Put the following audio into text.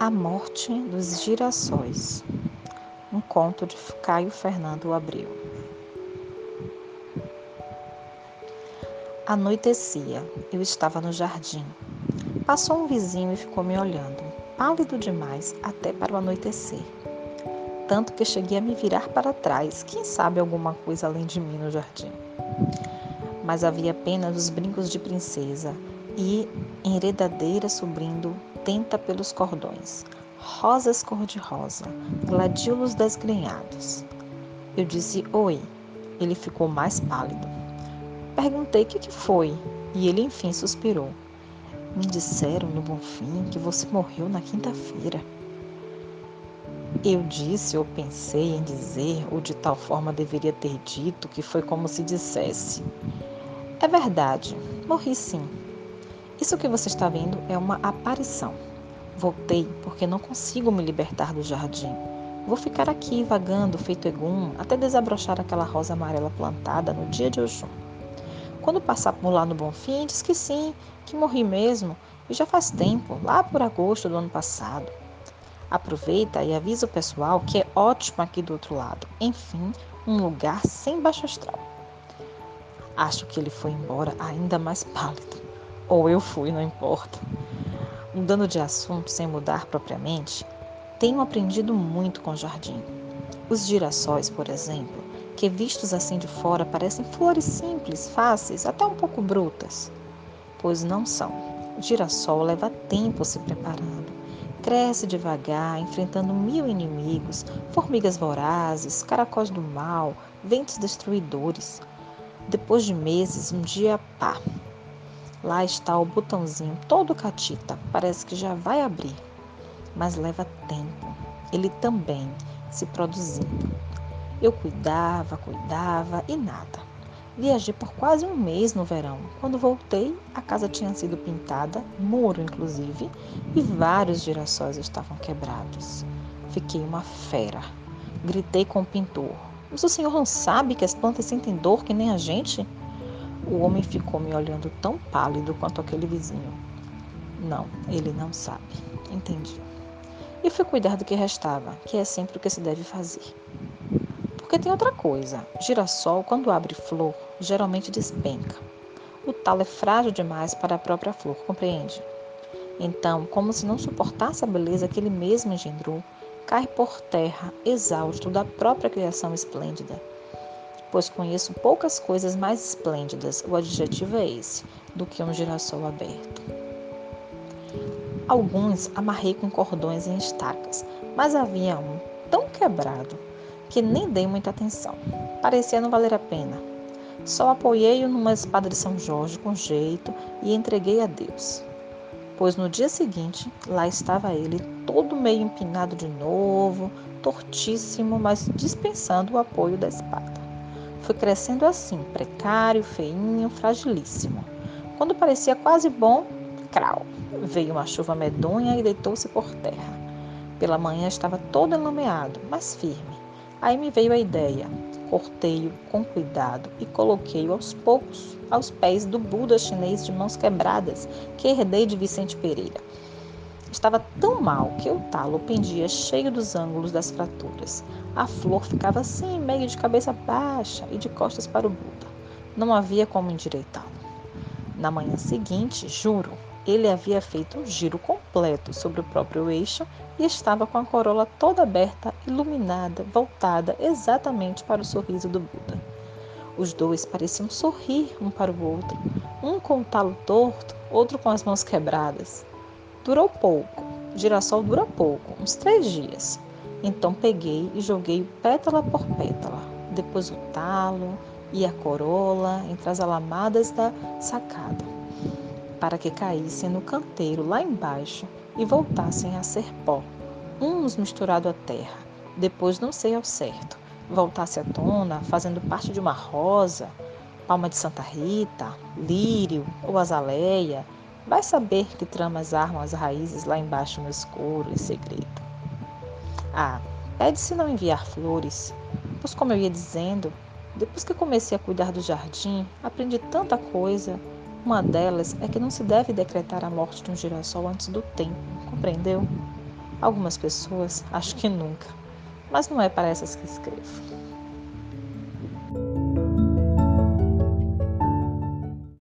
A Morte dos Girassóis. Um conto de Caio Fernando Abreu. Anoitecia. Eu estava no jardim. Passou um vizinho e ficou me olhando, pálido demais até para o anoitecer. Tanto que cheguei a me virar para trás, quem sabe alguma coisa além de mim no jardim. Mas havia apenas os brincos de princesa e enredadeira subindo tenta pelos cordões, rosas cor-de-rosa, gladiolos desgrenhados. Eu disse oi. Ele ficou mais pálido. Perguntei o que, que foi e ele enfim suspirou. Me disseram no Bonfim que você morreu na quinta-feira. Eu disse ou pensei em dizer, ou de tal forma deveria ter dito, que foi como se dissesse: É verdade, morri sim. Isso que você está vendo é uma aparição. Voltei porque não consigo me libertar do jardim. Vou ficar aqui vagando, feito egum, até desabrochar aquela rosa amarela plantada no dia de Oxum. Quando passar por lá no Bonfim, diz que sim, que morri mesmo, e já faz tempo, lá por agosto do ano passado. Aproveita e avisa o pessoal que é ótimo aqui do outro lado. Enfim, um lugar sem baixo astral. Acho que ele foi embora ainda mais pálido. Ou eu fui, não importa. Mudando de assunto sem mudar propriamente, tenho aprendido muito com o jardim. Os girassóis, por exemplo, que vistos assim de fora parecem flores simples, fáceis, até um pouco brutas. Pois não são. O girassol leva tempo se preparando. Cresce devagar, enfrentando mil inimigos, formigas vorazes, caracóis do mal, ventos destruidores. Depois de meses, um dia, pá, Lá está o botãozinho todo catita, parece que já vai abrir, mas leva tempo. Ele também se produzindo. Eu cuidava, cuidava e nada. Viajei por quase um mês no verão. Quando voltei, a casa tinha sido pintada, muro inclusive, e vários girassóis estavam quebrados. Fiquei uma fera. Gritei com o pintor: Mas o senhor não sabe que as plantas sentem dor que nem a gente? O homem ficou me olhando tão pálido quanto aquele vizinho. Não, ele não sabe. Entendi. E fui cuidar do que restava, que é sempre o que se deve fazer. Porque tem outra coisa. Girassol, quando abre flor, geralmente despenca. O talo é frágil demais para a própria flor, compreende? Então, como se não suportasse a beleza que ele mesmo engendrou, cai por terra, exausto da própria criação esplêndida pois conheço poucas coisas mais esplêndidas, o adjetivo é esse, do que um girassol aberto. Alguns amarrei com cordões em estacas, mas havia um tão quebrado que nem dei muita atenção. Parecia não valer a pena. Só apoiei-o numa espada de São Jorge com jeito e entreguei a Deus. Pois no dia seguinte, lá estava ele, todo meio empinado de novo, tortíssimo, mas dispensando o apoio da espada. Foi crescendo assim, precário, feinho, fragilíssimo. Quando parecia quase bom, crau, veio uma chuva medonha e deitou-se por terra. Pela manhã estava todo enlameado, mas firme. Aí me veio a ideia. Cortei-o com cuidado e coloquei-o aos poucos aos pés do Buda chinês de mãos quebradas que herdei de Vicente Pereira. Estava tão mal que o talo pendia cheio dos ângulos das fraturas. A flor ficava assim, meio de cabeça baixa e de costas para o Buda. Não havia como endireitá-lo. Na manhã seguinte, juro, ele havia feito um giro completo sobre o próprio eixo e estava com a corola toda aberta, iluminada, voltada exatamente para o sorriso do Buda. Os dois pareciam sorrir um para o outro, um com o talo torto, outro com as mãos quebradas. Durou pouco. Girassol dura pouco, uns três dias. Então peguei e joguei pétala por pétala, depois o talo e a corola entre as alamadas da sacada, para que caíssem no canteiro lá embaixo e voltassem a ser pó, uns misturado à terra, depois não sei ao certo, voltasse à tona, fazendo parte de uma rosa, palma de Santa Rita, lírio ou azaleia, Vai saber que tramas armam as raízes lá embaixo no escuro e segredo. Ah, pede-se não enviar flores, pois, como eu ia dizendo, depois que comecei a cuidar do jardim, aprendi tanta coisa. Uma delas é que não se deve decretar a morte de um girassol antes do tempo, compreendeu? Algumas pessoas, acho que nunca, mas não é para essas que escrevo.